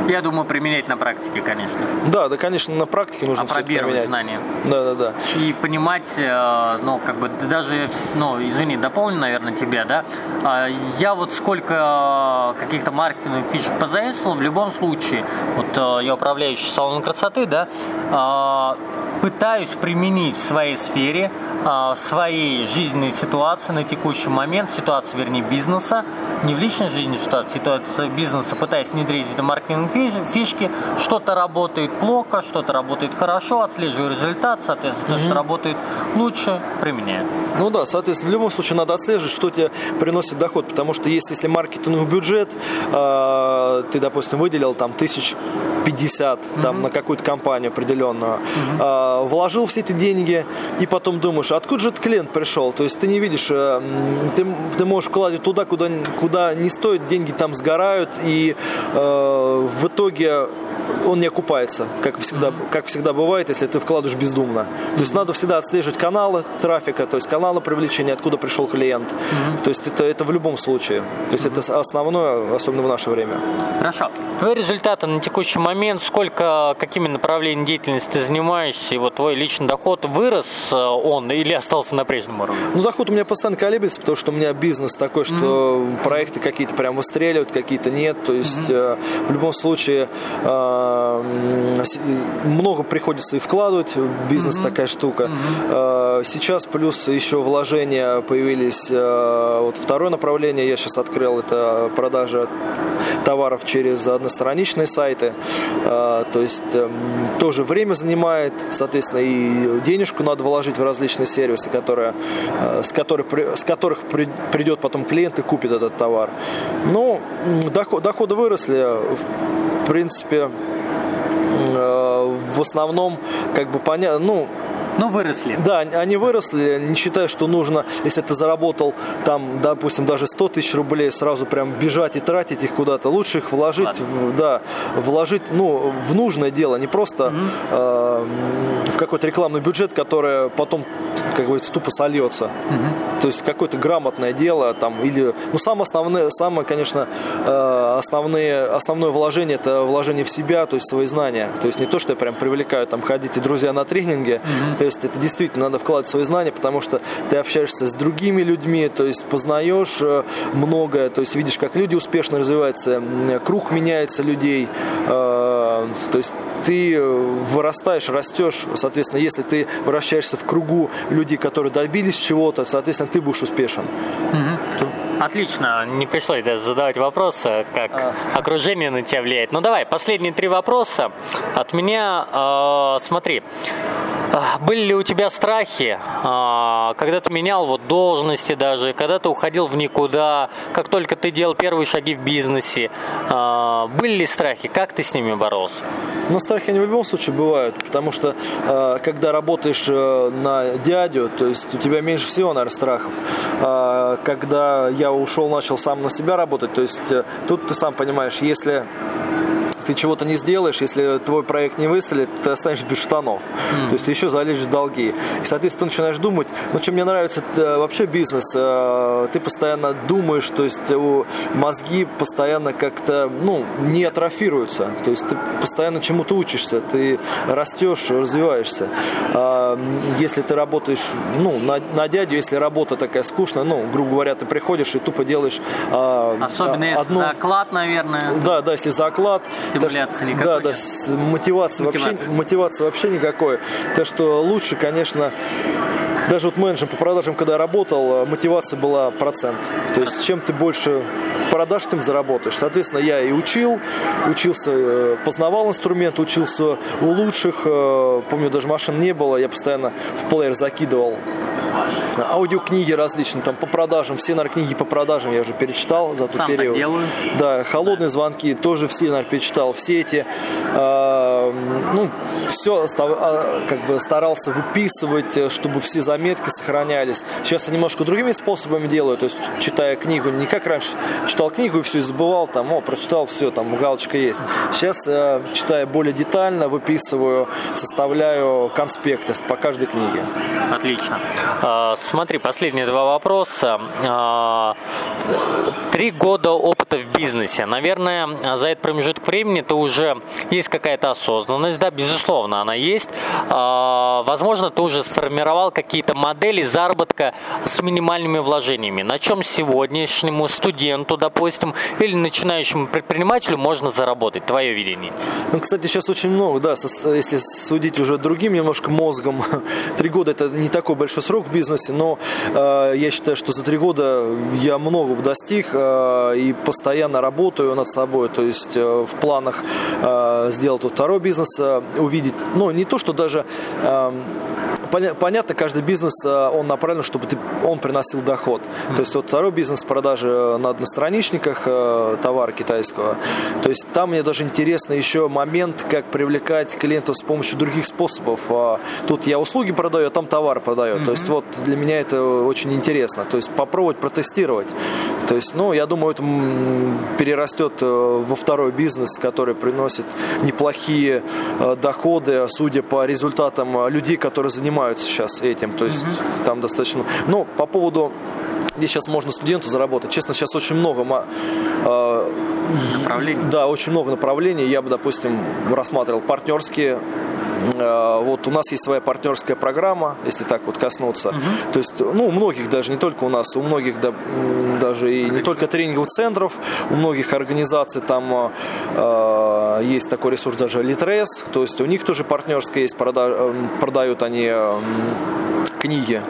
я думаю, применять на практике, конечно. Да, да, конечно, на практике нужно Апробировать знания. Да, да, да. И понимать, э, ну, как бы, даже, ну, извини, дополню, наверное, тебя, да. А, я вот сколько каких-то маркетинговых фишек позаимствовал, в любом случае, вот э, я управляющий салоном красоты, да, а, пытаюсь применить в своей сфере, а, в своей жизненной ситуации на текущий момент, в ситуации, вернее, бизнеса, не в личной жизни ситуации, ситуации бизнеса, пытаясь внедрить эти маркетинг фишки, что-то работает плохо, что-то работает хорошо, отслеживаю результат, соответственно, mm-hmm. то, что работает лучше, применяю. Ну да, соответственно, в любом случае надо отслеживать, что тебе приносит доход, потому что есть, если маркетинговый бюджет, а, ты, допустим, выделил там тысяч 50 mm-hmm. там, на какую-то компанию определенную, mm-hmm. вложил все эти деньги, и потом думаешь, откуда же этот клиент пришел? То есть ты не видишь, э, ты, ты можешь вкладывать туда, куда, куда не стоит, деньги там сгорают, и э, в итоге он не окупается, как всегда, mm-hmm. как всегда бывает, если ты вкладываешь бездумно. То есть надо всегда отслеживать каналы трафика, то есть каналы привлечения, откуда пришел клиент. Mm-hmm. То есть это, это в любом случае. То есть mm-hmm. это основное, особенно в наше время. Хорошо. Твои результаты на текущий момент, сколько, какими направлениями деятельности ты занимаешься, и вот твой личный доход вырос э, он или остался на прежнем уровне? Ну, доход у меня постоянно колеблется, потому что у меня бизнес такой, что mm-hmm. проекты какие-то прям выстреливают, какие-то нет. То есть mm-hmm. в любом случае э, много приходится и вкладывать, бизнес mm-hmm. такая штука. Mm-hmm. Сейчас плюс еще вложения появились, вот второе направление я сейчас открыл, это продажа товаров через одностраничные сайты. То есть эм, тоже время занимает, соответственно, и денежку надо вложить в различные сервисы, которые, с, которых, с которых придет потом клиент и купит этот товар. Ну, доходы выросли, в принципе, э, в основном, как бы понятно, ну, ну, выросли. Да, они выросли, не считая, что нужно, если ты заработал там, допустим, даже 100 тысяч рублей, сразу прям бежать и тратить их куда-то. Лучше их вложить, в, да, вложить, ну, в нужное дело, не просто угу. э, в какой-то рекламный бюджет, который потом, как говорится, тупо сольется. Угу. То есть какое-то грамотное дело там, или, ну, самое основное, самое, конечно, э, основные, основное вложение, это вложение в себя, то есть свои знания. То есть не то, что я прям привлекаю, там, ходите, друзья, на тренинге, угу то есть это действительно надо вкладывать свои знания, потому что ты общаешься с другими людьми, то есть познаешь э, многое, то есть видишь, как люди успешно развиваются, круг меняется людей, э, то есть ты вырастаешь, растешь, соответственно, если ты вращаешься в кругу людей, которые добились чего-то, соответственно, ты будешь успешен. Угу. Отлично, не пришлось даже задавать вопросы, как а. окружение на тебя влияет. Ну давай, последние три вопроса от меня. Э, смотри, были ли у тебя страхи, а, когда ты менял вот должности даже, когда ты уходил в никуда, как только ты делал первые шаги в бизнесе? А, были ли страхи? Как ты с ними боролся? Ну, страхи они в любом случае бывают, потому что а, когда работаешь э, на дядю, то есть у тебя меньше всего, наверное, страхов. Когда я ушел, начал сам на себя работать, то есть э, тут ты сам понимаешь, если ты чего-то не сделаешь, если твой проект не выстрелит, ты останешься без штанов. Mm. То есть ты еще залезешь в долги. И, соответственно, ты начинаешь думать, ну, чем мне нравится это вообще бизнес, э, ты постоянно думаешь, то есть мозги постоянно как-то, ну, не атрофируются. То есть ты постоянно чему-то учишься, ты растешь, развиваешься. А, если ты работаешь, ну, на, на дядю, если работа такая скучная, ну, грубо говоря, ты приходишь и тупо делаешь... А, Особенно если одну... заклад, наверное. Да, да, если заклад, стимуляции никакой Да, нет. да, мотивации, мотивации. Вообще, мотивации вообще никакой. Так что лучше, конечно, даже вот менеджером по продажам, когда я работал, мотивация была процент. То есть чем ты больше продаж, тем заработаешь. Соответственно, я и учил, учился, э, познавал инструмент, учился у лучших. Э, помню, даже машин не было, я постоянно в плеер закидывал аудиокниги различные, там по продажам, все, наверное, книги по продажам я уже перечитал за тот Сам период. Делаю. Да, холодные звонки тоже все, наверное, перечитал. Все эти, э, ну, все а, как бы старался выписывать, э, чтобы все заметки сохранялись. Сейчас я немножко другими способами делаю, то есть читая книгу, не как раньше, читал книгу и все, и забывал, там, о, прочитал, все, там, галочка есть. Сейчас, э, читая более детально, выписываю, составляю конспекты по каждой книге. Отлично. А, смотри, последние два вопроса. А, три года опыта в бизнесе. Наверное, за этот промежуток времени ты уже есть какая-то осознанность, да, безусловно, она есть. А, возможно, ты уже сформировал какие-то модели заработка с минимальными вложениями. На чем сегодняшнему студенту, допустим, или начинающему предпринимателю можно заработать? Твое видение. Ну, кстати, сейчас очень много, да, если судить уже другим немножко мозгом, [LAUGHS] три года это не такой большой срок в бизнесе, но э, я считаю, что за три года я многого достиг и постоянно работаю над собой, то есть э, в планах э, сделать второй бизнес, э, увидеть, ну, не то, что даже э, понятно, каждый бизнес, он направлен, чтобы ты, он приносил доход. То есть вот второй бизнес продажи на одностраничниках товара китайского. То есть там мне даже интересно еще момент, как привлекать клиентов с помощью других способов. А тут я услуги продаю, а там товар продаю. Mm-hmm. То есть вот для меня это очень интересно. То есть попробовать протестировать. То есть, ну, я думаю, это перерастет э, во второй бизнес, который приносит неплохие э, доходы, судя по результатам э, людей, которые занимаются сейчас этим. То есть mm-hmm. там достаточно... Ну, по поводу где сейчас можно студенту заработать. Честно, сейчас очень много э, направлений. Да, очень много направлений. Я бы, допустим, рассматривал партнерские вот у нас есть своя партнерская программа, если так вот коснуться. Угу. То есть, ну, у многих даже, не только у нас, у многих да, даже и не только тренинговых центров, у многих организаций там э, есть такой ресурс даже Litres, то есть у них тоже партнерская есть, прода, продают они э, книги.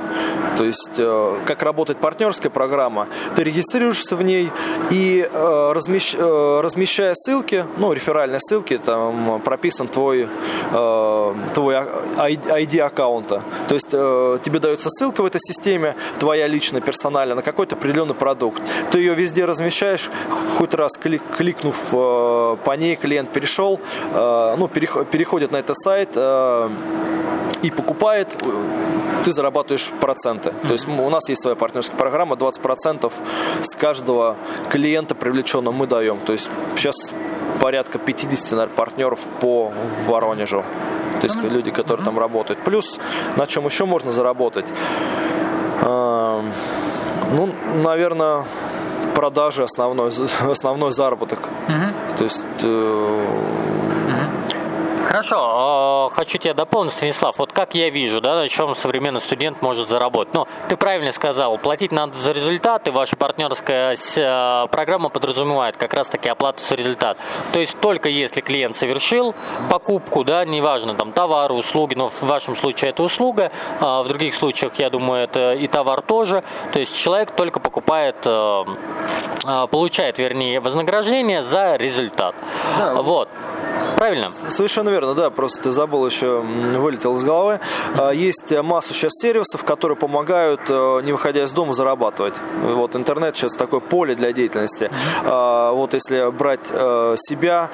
То есть, э, как работает партнерская программа, ты регистрируешься в ней и э, размещ, э, размещая ссылки, ну, реферальные ссылки, там прописан твой, твой ID аккаунта. То есть, тебе дается ссылка в этой системе, твоя личная, персональная, на какой-то определенный продукт. Ты ее везде размещаешь, хоть раз клик, кликнув по ней, клиент перешел, ну, переходит на этот сайт и покупает ты зарабатываешь проценты. Mm-hmm. То есть у нас есть своя партнерская программа, 20% с каждого клиента привлеченного мы даем. То есть сейчас порядка 50 наверное, партнеров по Воронежу. То есть люди, которые mm-hmm. там работают. Плюс на чем еще можно заработать? Ну, наверное, продажи основной, основной заработок. Mm-hmm. То есть э, Хорошо, а, хочу тебя дополнить, Станислав. Вот как я вижу, да, на чем современный студент может заработать. Ну, ты правильно сказал, платить надо за результат, и ваша партнерская а, программа подразумевает как раз-таки оплату за результат. То есть только если клиент совершил покупку, да, неважно, там, товар, услуги, но в вашем случае это услуга, а в других случаях, я думаю, это и товар тоже. То есть человек только покупает, получает, вернее, вознаграждение за результат. Да. Вот. Правильно? Совершенно верно, да. Просто ты забыл еще, вылетел из головы. А, есть масса сейчас сервисов, которые помогают, э, не выходя из дома, зарабатывать. Вот интернет сейчас такое поле для деятельности. А, вот если брать э, себя,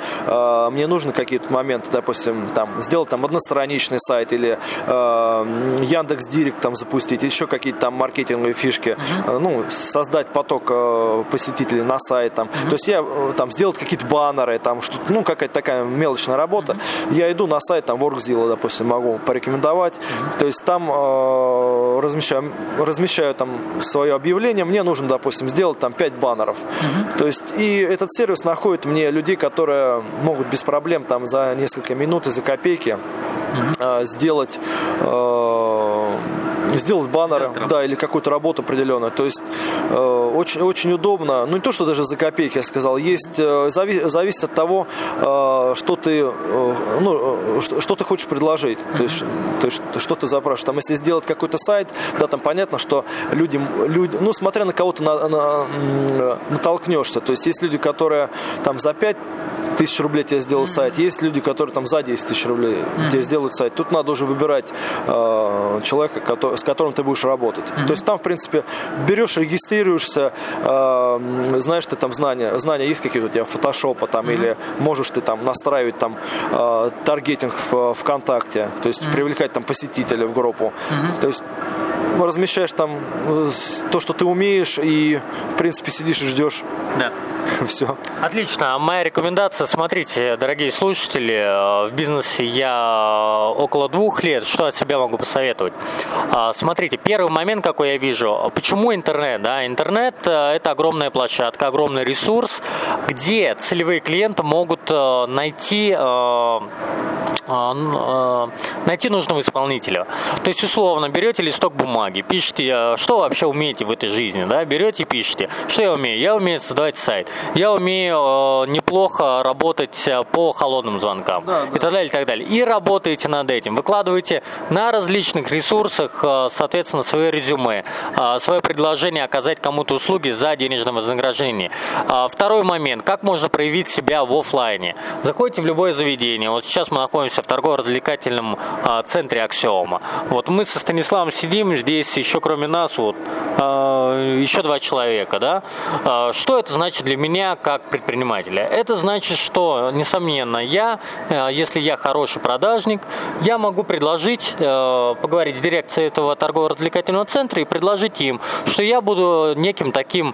мне нужны какие-то моменты, допустим, там, сделать там одностраничный сайт или Яндекс Директ там запустить, еще какие-то там маркетинговые фишки, ну, создать поток э, посетителей на сайт там. То есть я там сделать какие-то баннеры, там, что ну, какая-то такая мелочная работа. Я иду на сайт, там, Workzilla, допустим, могу порекомендовать. Mm-hmm. То есть там э, размещаю, размещаю там свое объявление. Мне нужно, допустим, сделать там 5 баннеров. Mm-hmm. То есть и этот сервис находит мне людей, которые могут без проблем там за несколько минут и за копейки mm-hmm. э, сделать э, сделать баннеры, да, или какую-то работу определенную. То есть э, очень, очень удобно. Ну не то, что даже за копейки я сказал. Есть э, зави, зависит от того, э, что ты, э, ну, э, что, что ты хочешь предложить. То есть, то есть что ты запрашиваешь. Там, если сделать какой-то сайт, да, там понятно, что людям, люди, ну смотря на кого ты на, на, натолкнешься. То есть есть люди, которые там за 5 тысяч рублей тебе сделал mm-hmm. сайт. Есть люди, которые там за 10 тысяч рублей mm-hmm. тебе сделают сайт. Тут надо уже выбирать э, человека, который, с которым ты будешь работать. Mm-hmm. То есть там, в принципе, берешь, регистрируешься, э, знаешь ты там знания, знания есть какие-то у тебя фотошопа там, mm-hmm. или можешь ты там настраивать там э, таргетинг в ВКонтакте, то есть mm-hmm. привлекать там посетителей в группу. Mm-hmm. То есть размещаешь там э, то, что ты умеешь, и, в принципе, сидишь и ждешь. Да. [LAUGHS] Все. Отлично. Моя рекомендация, смотрите, дорогие слушатели, э, в бизнесе я около двух лет, что от себя могу посоветовать? А, смотрите, первый момент, какой я вижу, почему интернет? Да? Интернет – это огромная площадка, огромный ресурс, где целевые клиенты могут э, найти найти нужного исполнителя. То есть, условно, берете листок бумаги, пишите, что вообще умеете в этой жизни, да, берете и пишите, что я умею. Я умею создавать сайт, я умею неплохо работать по холодным звонкам да, да. и так далее, и так далее. И работаете над этим, выкладываете на различных ресурсах, соответственно, свое резюме, свое предложение оказать кому-то услуги за денежное вознаграждение. Второй момент, как можно проявить себя в офлайне. Заходите в любое заведение. Вот сейчас мы находимся находимся в торгово-развлекательном а, центре Аксиома. Вот мы со Станиславом сидим, здесь еще кроме нас вот а, еще два человека, да. А, что это значит для меня как предпринимателя? Это значит, что, несомненно, я, если я хороший продажник, я могу предложить, поговорить с дирекцией этого торгово-развлекательного центра и предложить им, что я буду неким таким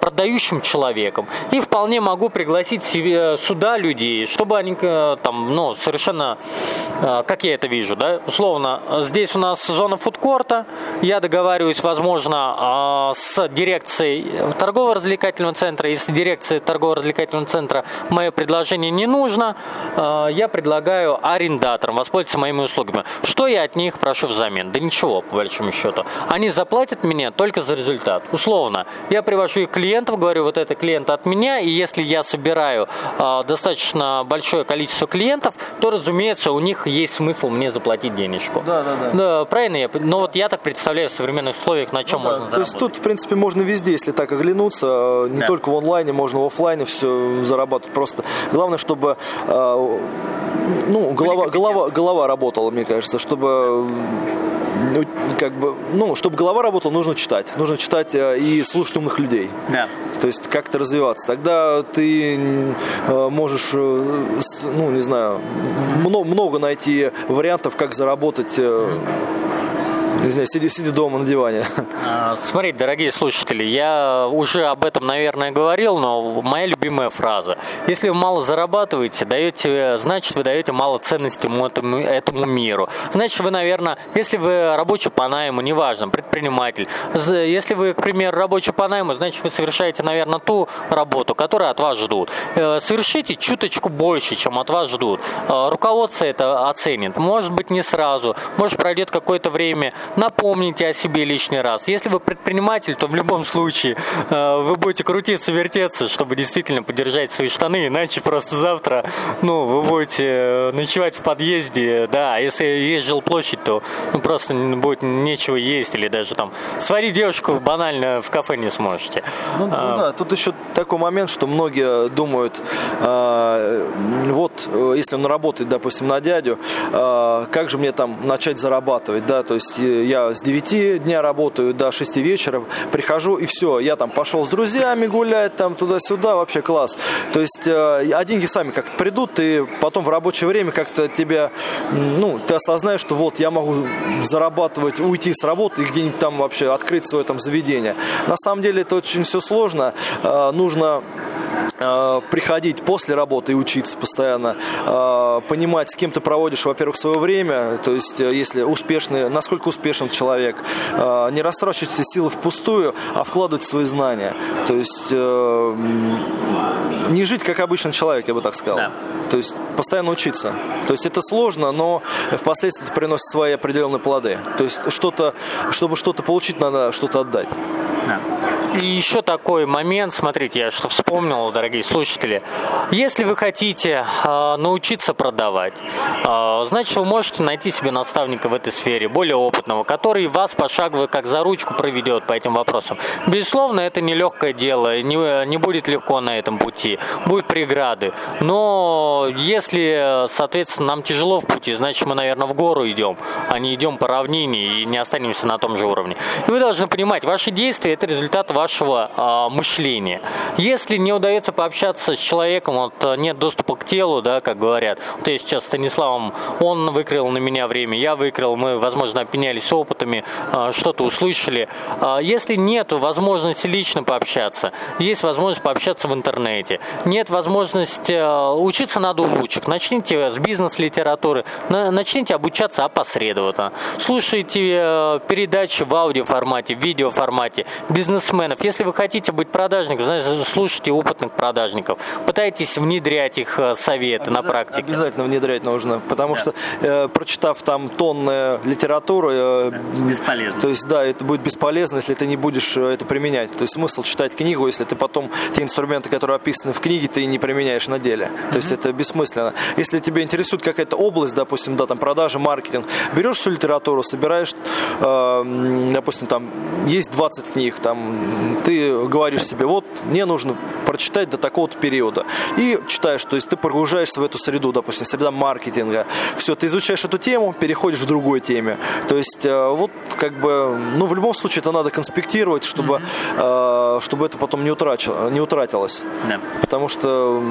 продающим человеком и вполне могу пригласить себе сюда людей, чтобы они там, ну, совершенно, э, как я это вижу, да, условно, здесь у нас зона фудкорта, я договариваюсь, возможно, э, с дирекцией торгово-развлекательного центра, если дирекции торгово-развлекательного центра мое предложение не нужно, э, я предлагаю арендаторам воспользоваться моими услугами. Что я от них прошу взамен? Да ничего, по большому счету. Они заплатят мне только за результат. Условно, я привожу их клиентов, говорю, вот это клиент от меня, и если я собираю достаточно большое количество клиентов, то, разумеется, у них есть смысл мне заплатить денежку. Да, да, да. Да, правильно я. Но вот я так представляю в современных условиях, на чем ну, можно да. заработать. То есть тут, в принципе, можно везде, если так оглянуться. Не да. только в онлайне, можно в офлайне все зарабатывать. Просто главное, чтобы э, ну, голова, голова, голова работала, мне кажется, чтобы ну, как бы, ну, чтобы голова работала, нужно читать. Нужно читать э, и слушать умных людей. Да. То есть как-то развиваться. Тогда ты э, можешь, э, ну, не знаю, много, много найти вариантов, как заработать знаю, сиди, сиди дома на диване. [LAUGHS] А, смотрите, дорогие слушатели, я уже об этом, наверное, говорил, но моя любимая фраза. Если вы мало зарабатываете, даете, значит, вы даете мало ценности этому, этому миру. Значит, вы, наверное, если вы рабочий по найму, неважно, предприниматель, если вы, к примеру, рабочий по найму, значит, вы совершаете, наверное, ту работу, которую от вас ждут. Э, совершите чуточку больше, чем от вас ждут. Э, руководство это оценит. Может быть, не сразу, может, пройдет какое-то время, напомните о себе лишний раз. Если вы предприниматель, то в любом случае э, вы будете крутиться, вертеться, чтобы действительно поддержать свои штаны, иначе просто завтра, ну, вы будете э, ночевать в подъезде, да, а если есть жилплощадь, то ну, просто будет нечего есть или даже там сварить девушку банально в кафе не сможете. Ну, ну а, да, тут еще такой момент, что многие думают, э, вот, если он работает, допустим, на дядю, э, как же мне там начать зарабатывать, да, то есть я с 9 дня работаю до 6 вечера, прихожу и все, я там пошел с друзьями гулять, там туда-сюда, вообще класс. То есть, э, а деньги сами как-то придут, и потом в рабочее время как-то тебя, ну, ты осознаешь, что вот я могу зарабатывать, уйти с работы и где-нибудь там вообще открыть свое там заведение. На самом деле это очень все сложно, э, нужно э, приходить после работы и учиться постоянно, понимать, с кем ты проводишь, во-первых, свое время, то есть если успешный, насколько успешный успешен человек. Э, не растрачивать все силы впустую, а вкладывать свои знания. То есть э, не жить как обычный человек, я бы так сказал. Да. То есть постоянно учиться. То есть это сложно, но впоследствии это приносит свои определенные плоды. То есть что-то, чтобы что-то получить, надо что-то отдать. Да. И еще такой момент, смотрите, я что вспомнил, дорогие слушатели. Если вы хотите э, научиться продавать, э, значит, вы можете найти себе наставника в этой сфере, более опытного, который вас пошагово как за ручку проведет по этим вопросам. Безусловно, это не легкое дело, не, не будет легко на этом пути, будут преграды. Но если, соответственно, нам тяжело в пути, значит, мы, наверное, в гору идем, а не идем по равнине и не останемся на том же уровне. И вы должны понимать, ваши действия – это результат вашего а, мышления. Если не удается пообщаться с человеком, вот а, нет доступа к телу, да, как говорят. Вот я сейчас с Станиславом, он выкрыл на меня время, я выкрыл, мы, возможно, обменялись опытами, а, что-то услышали. А, если нет возможности лично пообщаться, есть возможность пообщаться в интернете, нет возможности а, учиться надо у начните с бизнес-литературы, начните обучаться опосредованно. Слушайте а, передачи в аудиоформате, в видеоформате, бизнесмен бизнесменов. Если вы хотите быть продажником, значит, слушайте опытных продажников. Пытайтесь внедрять их э, советы на практике. Обязательно внедрять нужно, потому да. что, э, прочитав там тонны литературы... Э, бесполезно. То есть, да, это будет бесполезно, если ты не будешь э, это применять. То есть, смысл читать книгу, если ты потом те инструменты, которые описаны в книге, ты не применяешь на деле. То есть, это бессмысленно. Если тебя интересует какая-то область, допустим, да, там продажи, маркетинг, берешь всю литературу, собираешь, э, допустим, там есть 20 книг, там ты говоришь себе, вот мне нужно прочитать до такого-то периода. И читаешь, то есть ты погружаешься в эту среду, допустим, среда маркетинга. Все, ты изучаешь эту тему, переходишь к другой теме. То есть э, вот как бы, ну в любом случае это надо конспектировать, чтобы, mm-hmm. чтобы это потом не, утрачило, не утратилось. Yeah. Потому что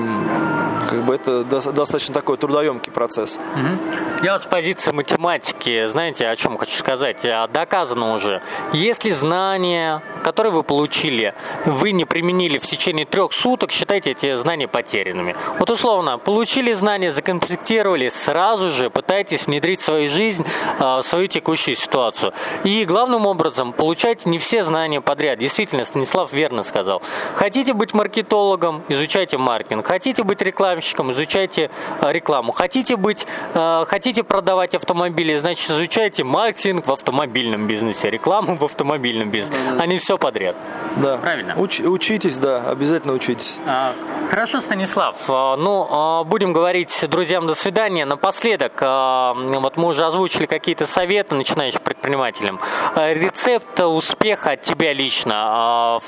как бы это достаточно такой трудоемкий процесс. Угу. Я вот с позиции математики, знаете, о чем хочу сказать? А, доказано уже. Если знания, которые вы получили, вы не применили в течение трех суток, считайте эти знания потерянными. Вот условно, получили знания, законспектировали, сразу же пытайтесь внедрить в свою жизнь, а, в свою текущую ситуацию. И главным образом, получайте не все знания подряд. Действительно, Станислав верно сказал. Хотите быть маркетологом, изучайте маркетинг. Хотите быть рекламщиком, изучайте а, рекламу. Хотите быть, хотите продавать автомобили, значит, изучайте маркетинг в автомобильном бизнесе, рекламу в автомобильном бизнесе, а не все подряд. Да. Правильно? Уч, учитесь, да, обязательно учитесь. А, хорошо, Станислав. А, ну, а, будем говорить друзьям до свидания. Напоследок, а, вот мы уже озвучили какие-то советы начинающим предпринимателям. Рецепт успеха от тебя лично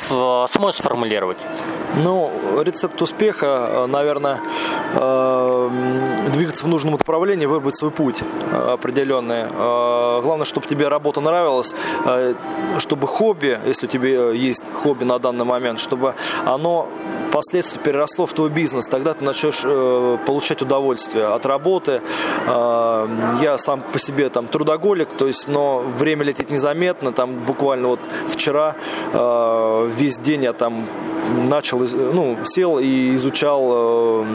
сможешь сформулировать? Ну, рецепт успеха, наверное, двигаться в нужном направлении, выбрать свой путь определенный. Главное, чтобы тебе работа нравилась, чтобы хобби, если у тебя есть хобби на данный момент, чтобы оно впоследствии переросло в твой бизнес, тогда ты начнешь э, получать удовольствие от работы. Э, я сам по себе там трудоголик, то есть, но время летит незаметно. Там буквально вот вчера э, весь день я там начал, ну, сел и изучал Э,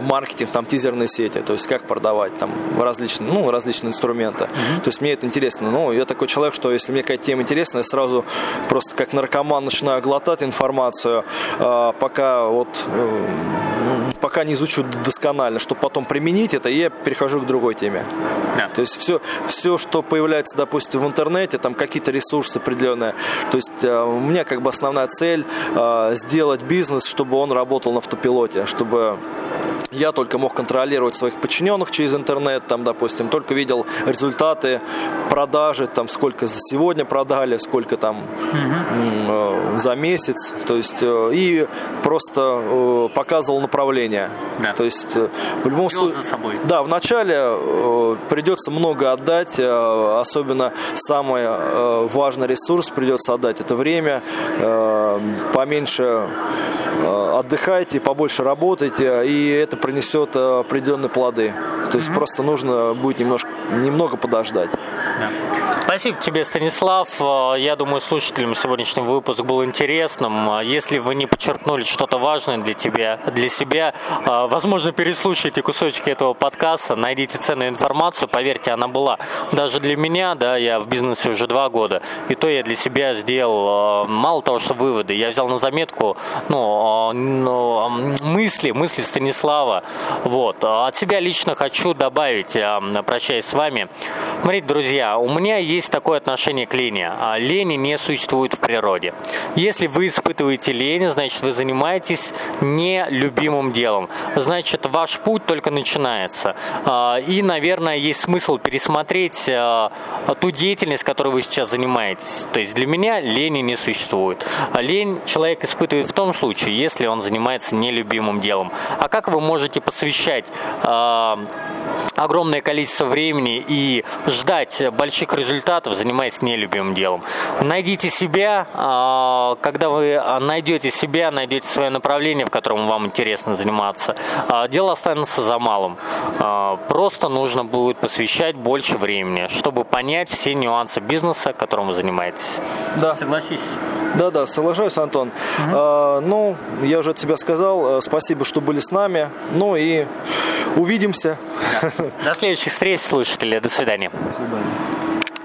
маркетинг, там тизерные сети, то есть как продавать там различные, ну, различные инструменты. Mm-hmm. То есть мне это интересно. Ну, я такой человек, что если мне какая-то тема интересна, я сразу просто как наркоман начинаю глотать информацию, э, пока вот э, пока не изучу досконально, чтобы потом применить это, и я перехожу к другой теме. Yeah. То есть все, все, что появляется, допустим, в интернете, там какие-то ресурсы определенные. То есть у меня как бы основная цель сделать бизнес, чтобы он работал на автопилоте, чтобы я только мог контролировать своих подчиненных через интернет, там, допустим, только видел результаты продажи, там, сколько за сегодня продали, сколько там угу. за месяц, то есть, э, и просто э, показывал направление. Да. То есть, в любом случае, да, вначале придется много отдать, особенно самый важный ресурс придется отдать, это время, поменьше отдыхайте, побольше работайте, и это принесет э, определенные плоды. То есть mm-hmm. просто нужно будет немножко, немного подождать. Спасибо тебе, Станислав. Э, я думаю, слушателям сегодняшний выпуск был интересным. Э, если вы не подчеркнули что-то важное для тебя, для себя, возможно, переслушайте кусочки этого подкаста, найдите ценную информацию. Поверьте, она была. Даже для меня, да, я в бизнесе уже два года, и то я для себя сделал мало того, что выводы. Я взял на заметку ну, мысли, мысли Станислава. Вот. От себя лично хочу добавить, а, прощаясь с вами. Смотрите, друзья, у меня есть такое отношение к лени. А, лени не существует в природе. Если вы испытываете лень, значит, вы занимаетесь нелюбимым делом. Значит, ваш путь только начинается. А, и, наверное, есть смысл пересмотреть ту деятельность, которой вы сейчас занимаетесь. То есть для меня лени не существует. Лень человек испытывает в том случае, если он занимается нелюбимым делом. А как вы можете посвящать огромное количество времени и ждать больших результатов, занимаясь нелюбимым делом. Найдите себя, э, когда вы найдете себя, найдете свое направление, в котором вам интересно заниматься, э, дело останется за малым. Э, просто нужно будет посвящать больше времени, чтобы понять все нюансы бизнеса, которым вы занимаетесь. Да. Согласись? Да, да, соглашаюсь, Антон. Угу. А, ну, я уже от тебя сказал, спасибо, что были с нами. Ну и увидимся. [LAUGHS] До следующих встреч, слушатели. До свидания. До свидания.